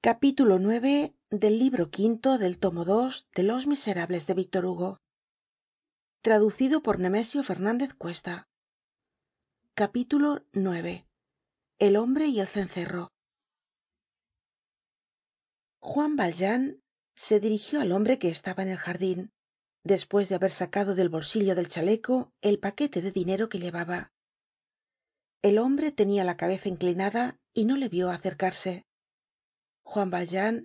del libro quinto del tomo ii de los miserables de víctor hugo. Traducido por nemesio fernandez cuesta. El hombre y el cencerro. Juan valjean se dirigió al hombre que estaba en el jardin despues de haber sacado del bolsillo del chaleco el paquete de dinero que llevaba. El hombre tenia la cabeza inclinada y no le vio acercarse juan valjean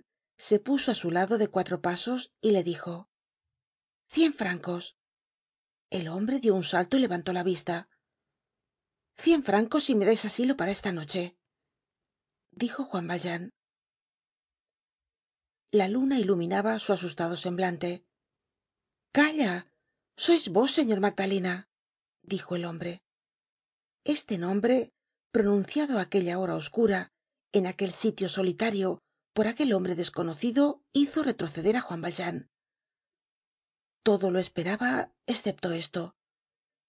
se puso á su lado de cuatro pasos y le dijo cien francos el hombre dio un salto y levantó la vista. Cien francos si me dais asilo para esta noche dijo juan valjean. La luna iluminaba su asustado semblante. Calla sois vos señor magdalena dijo el hombre. Este nombre pronunciado á aquella hora oscura en aquel sitio solitario por aquel hombre desconocido hizo retroceder á juan valjean. Todo lo esperaba escepto esto.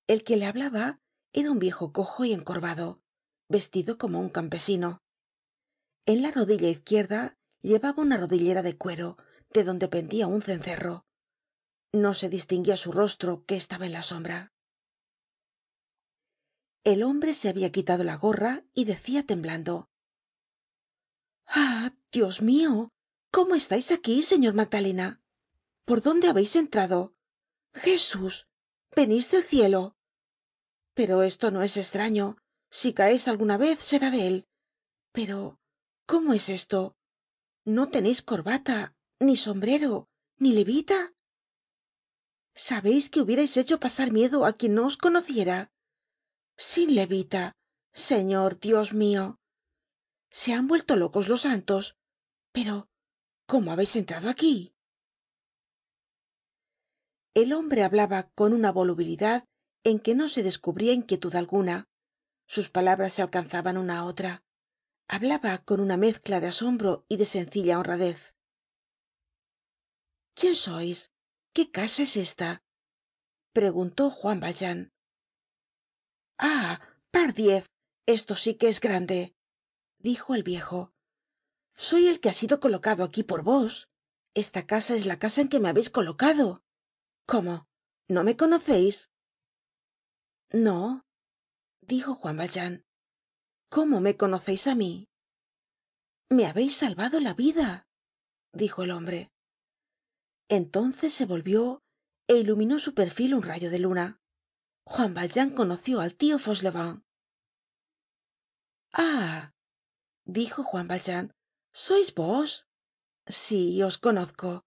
El que le hablaba era un viejo cojo y encorvado vestido como un campesino. En la rodilla izquierda llevaba una rodillera de cuero de donde pendia un cencerro. No se distinguía su rostro que estaba en la sombra. El hombre se habia quitado la gorra y decia temblando dios mio cómo estais aquí señor magdalena por dónde habeis entrado jesús venís del cielo. Pero esto no es estraño si caeis alguna vez será de él. Pero cómo es esto no teneis corbata ni sombrero ni levita sabeis que hubierais hecho pasar miedo á quien no os conociera sin levita señor dios mio se han vuelto locos los santos. Pero cómo habeis entrado aquí el hombre hablaba con una volubilidad en que no se descubría inquietud alguna. Sus palabras se alcanzaban una á otra. Hablaba con una mezcla de asombro y de sencilla honradez. Quién sois qué casa es esta preguntó juan valjean. Ah pardiez esto sí que es grande dijo el viejo soy el que ha sido colocado aquí por vos. Esta casa es la casa en que me habeis colocado. Cómo no me conoceis no dijo juan valjean. Cómo me conoceis á mí me habeis salvado la vida dijo el hombre. Entonces se volvió é iluminó su perfil un rayo de luna. Juan valjean conoció al tio fauchelevent. Ah dijo juan valjean sois vos sí os conozco.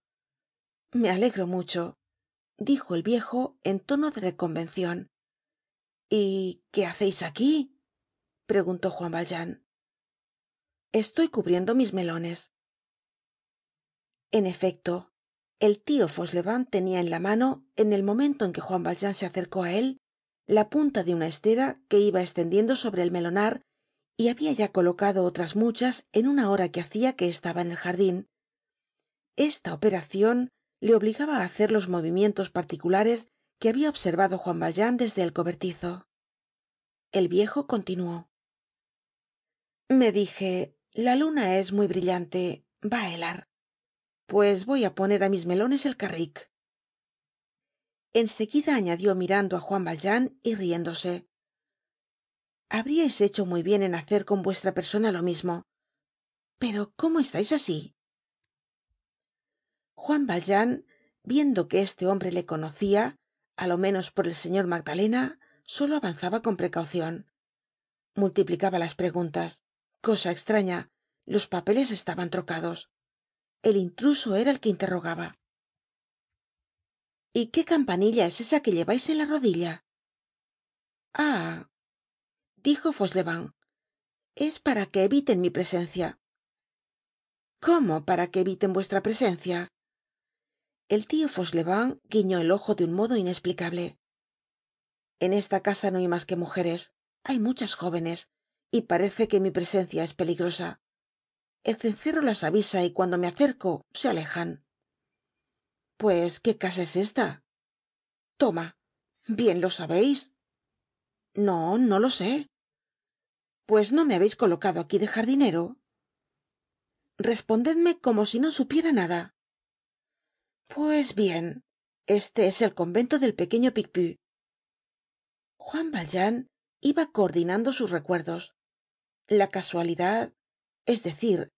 Me alegro mucho dijo el viejo en tono de reconvencion y qué haceis aquí preguntó juan valjean. Estoy cubriendo mis melones. En efecto el tio fauchelevent tenia en la mano en el momento en que juan valjean se acercó á él la punta de una estera que iba estendiendo sobre el melonar y habia ya colocado otras muchas en una hora que hacia que estaba en el jardin esta operacion le obligaba á hacer los movimientos particulares que habia observado juan valjean desde el cobertizo. El viejo continuó. Me dije la luna es muy brillante va á helar. Pues voy á poner á mis melones el carrik en seguida añadió mirando á juan valjean y riéndose habríais hecho muy bien en hacer con vuestra persona lo mismo. Pero cómo estais así juan valjean viendo que este hombre le conocia á lo menos por el señor magdalena solo avanzaba con precaucion multiplicaba las preguntas. Cosa extraña los papeles estaban trocados. El intruso era el que interrogaba. Y qué campanilla es esa que llevais en la rodilla ah dijo fauchelevent es para que eviten mi presencia. Cómo para que eviten vuestra presencia el tio fauchelevent guiñó el ojo de un modo inesplicable en esta casa no hay mas que mujeres hay muchas jóvenes y parece que mi presencia es peligrosa. El cencerro las avisa y cuando me acerco se alejan. Pues qué casa es esta toma bien lo sabeis no no lo sé. Pues no me habeis colocado aquí de jardinero. Respondedme como si no supiera nada. Pues bien este es el convento del pequeño picpus. Juan valjean iba coordinando sus recuerdos. La casualidad es decir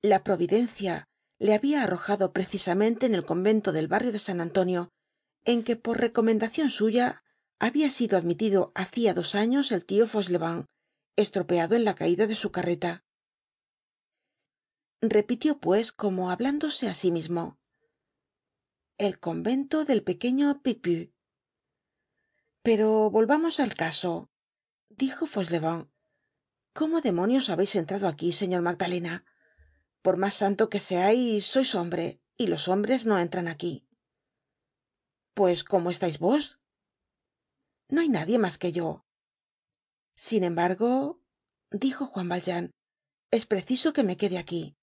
la providencia le había arrojado precisamente en el convento del barrio de san antonio en que por recomendacion suya había sido admitido hacia dos años el tio fauchelevent estropeado en la caida de su carreta. Repitió pues como hablándose á sí mismo. El convento del pequeño picpus pero volvamos al caso. Dijo fauchelevent cómo demonios habéis entrado aquí señor magdalena por más santo que seais sois hombre y los hombres no entran aquí. Pues cómo estáis vos no hay nadie más que yo. Sin embargo dijo juan valjean es preciso que me quede aquí.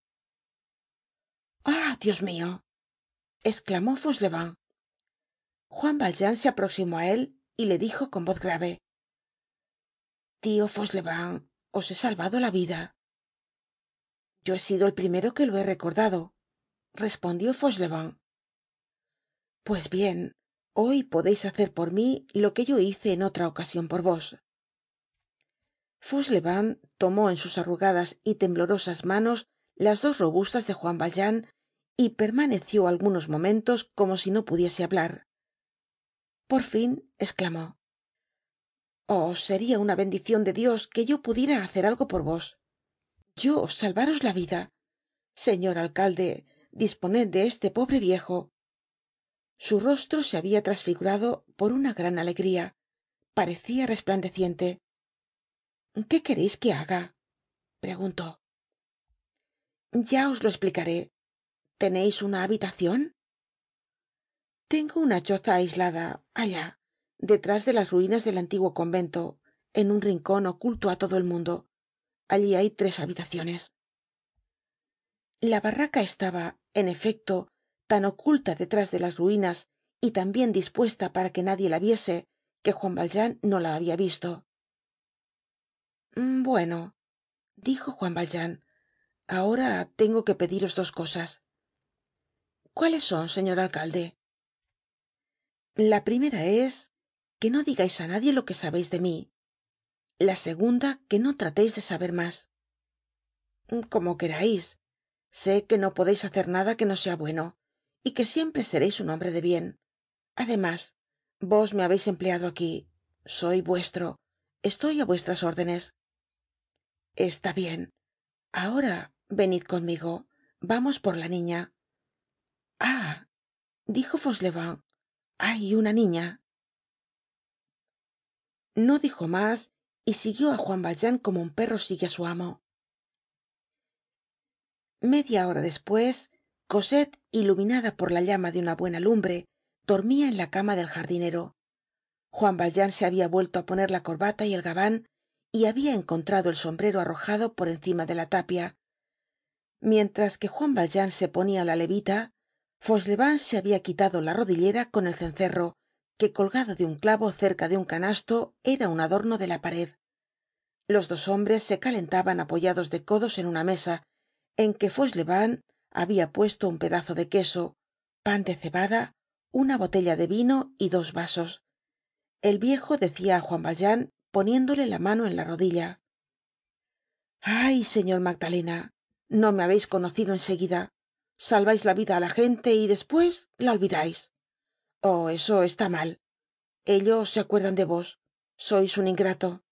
Ah dios mio exclamó fauchelevent. Juan valjean se aproximó á él y le dijo con voz grave tio fauchelevent os he salvado la vida. Yo he sido el primero que lo he recordado respondió fauchelevent. Pues bien hoy podeis hacer por mí lo que yo hice en otra ocasion por vos. Fauchelevent tomó en sus arrugadas y temblorosas manos las dos robustas de juan valjean y permaneció algunos momentos como si no pudiese hablar. Por fin exclamó oh seria una bendicion de dios que yo pudiera hacer algo por vos. Yo salvaros la vida. Señor alcalde disponed de este pobre viejo su rostro se había trasfigurado por una gran alegría. Parecía resplandeciente. Qué quereis que haga preguntó. Ya os lo explicaré. Teneis una habitacion tengo una choza aislada allá detrás de las ruinas del antiguo convento en un rincon oculto á todo el mundo. Allí hay tres habitaciones. La barraca estaba en efecto tan oculta detrás de las ruinas y tan bien dispuesta para que nadie la viese que juan valjean no la había visto. Mm, bueno dijo juan valjean ahora tengo que pediros dos cosas. Cuáles son señor alcalde la primera es que no digais á nadie lo que sabeis de mí. La segunda que no trateis de saber mas como querais sé que no podeis hacer nada que no sea bueno y que siempre sereis un hombre de bien. Además vos me habeis empleado aquí. Soy vuestro. Estoy á vuestras órdenes. Está bien. Ahora venid conmigo. Vamos por la niña. Ah dijo fauchelevent. Hay una niña. No dijo más y siguió á juan valjean como un perro sigue á su amo. Media hora despues cosette iluminada por la llama de una buena lumbre dormía en la cama del jardinero. Juan valjean se había vuelto á poner la corbata y el gaban y había encontrado el sombrero arrojado por encima de la tapia. Mientras que juan valjean se ponia la levita fauchelevent se había quitado la rodillera con el cencerro que colgado de un clavo cerca de un canasto era un adorno de la pared. Los dos hombres se calentaban apoyados de codos en una mesa en que había puesto un pedazo de queso pan de cebada una botella de vino y dos vasos. El viejo decia á juan valjean poniéndole la mano en la rodilla ay señor magdalena no me habeis conocido en seguida salvais la vida á la gente y despues la olvidais oh eso está mal. Ellos se acuerdan de vos. Sois un ingrato